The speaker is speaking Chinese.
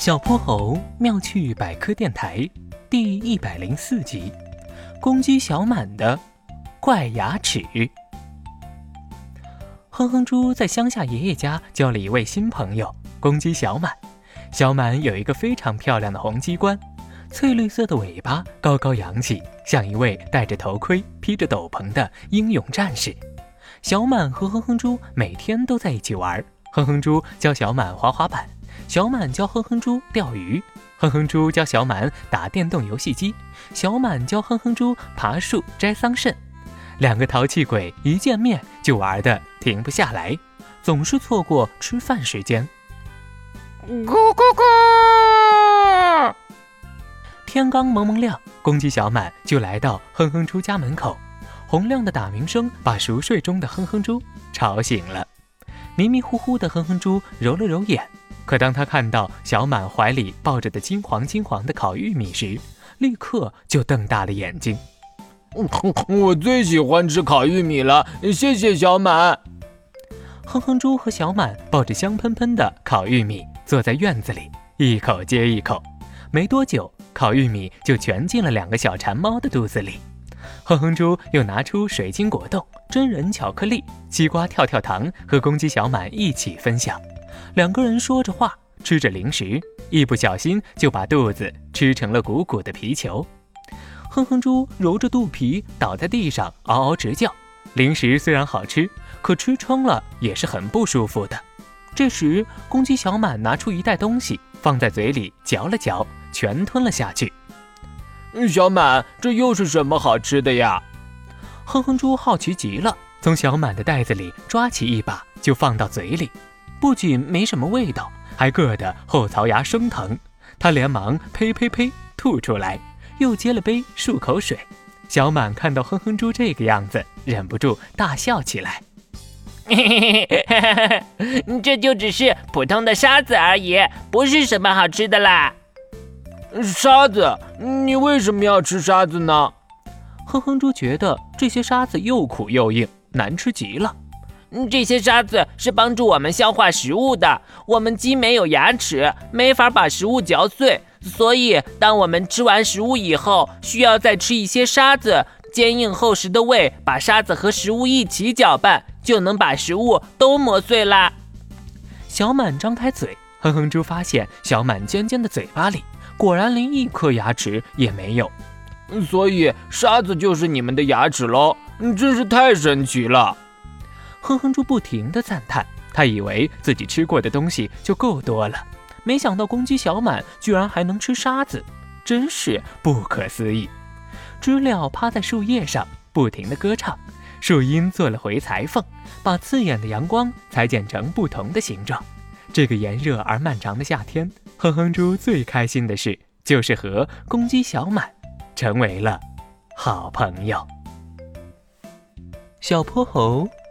小泼猴妙趣百科电台第一百零四集：公鸡小满的怪牙齿。哼哼猪在乡下爷爷家交了一位新朋友——公鸡小满。小满有一个非常漂亮的红鸡冠，翠绿色的尾巴高高扬起，像一位戴着头盔、披着斗篷的英勇战士。小满和哼哼猪每天都在一起玩，哼哼猪教小满滑滑板。小满教哼哼猪钓鱼，哼哼猪教小满打电动游戏机，小满教哼哼猪爬树摘桑葚。两个淘气鬼一见面就玩的停不下来，总是错过吃饭时间。咕咕咕！天刚蒙蒙亮，公鸡小满就来到哼哼猪家门口，洪亮的打鸣声把熟睡中的哼哼猪吵醒了。迷迷糊糊的哼哼猪揉了揉眼。可当他看到小满怀里抱着的金黄金黄的烤玉米时，立刻就瞪大了眼睛。我最喜欢吃烤玉米了，谢谢小满。哼哼猪和小满抱着香喷喷的烤玉米，坐在院子里，一口接一口。没多久，烤玉米就全进了两个小馋猫的肚子里。哼哼猪又拿出水晶果冻、真人巧克力、西瓜跳跳糖，和公鸡小满一起分享。两个人说着话，吃着零食，一不小心就把肚子吃成了鼓鼓的皮球。哼哼猪揉着肚皮倒在地上，嗷嗷直叫。零食虽然好吃，可吃撑了也是很不舒服的。这时，公鸡小满拿出一袋东西，放在嘴里嚼了嚼，全吞了下去。小满，这又是什么好吃的呀？哼哼猪好奇极了，从小满的袋子里抓起一把，就放到嘴里。不仅没什么味道，还硌得后槽牙生疼。他连忙呸呸呸吐出来，又接了杯漱口水。小满看到哼哼猪这个样子，忍不住大笑起来。嘿嘿嘿嘿这就只是普通的沙子而已，不是什么好吃的啦。沙子？你为什么要吃沙子呢？哼哼猪觉得这些沙子又苦又硬，难吃极了。这些沙子是帮助我们消化食物的。我们鸡没有牙齿，没法把食物嚼碎，所以当我们吃完食物以后，需要再吃一些沙子。坚硬厚实的胃把沙子和食物一起搅拌，就能把食物都磨碎啦。小满张开嘴，哼哼猪发现小满尖尖的嘴巴里果然连一颗牙齿也没有。所以沙子就是你们的牙齿喽？真是太神奇了。哼哼猪不停地赞叹，他以为自己吃过的东西就够多了，没想到公鸡小满居然还能吃沙子，真是不可思议。知了趴在树叶上，不停地歌唱，树荫做了回裁缝，把刺眼的阳光裁剪成不同的形状。这个炎热而漫长的夏天，哼哼猪最开心的事就是和公鸡小满成为了好朋友。小泼猴。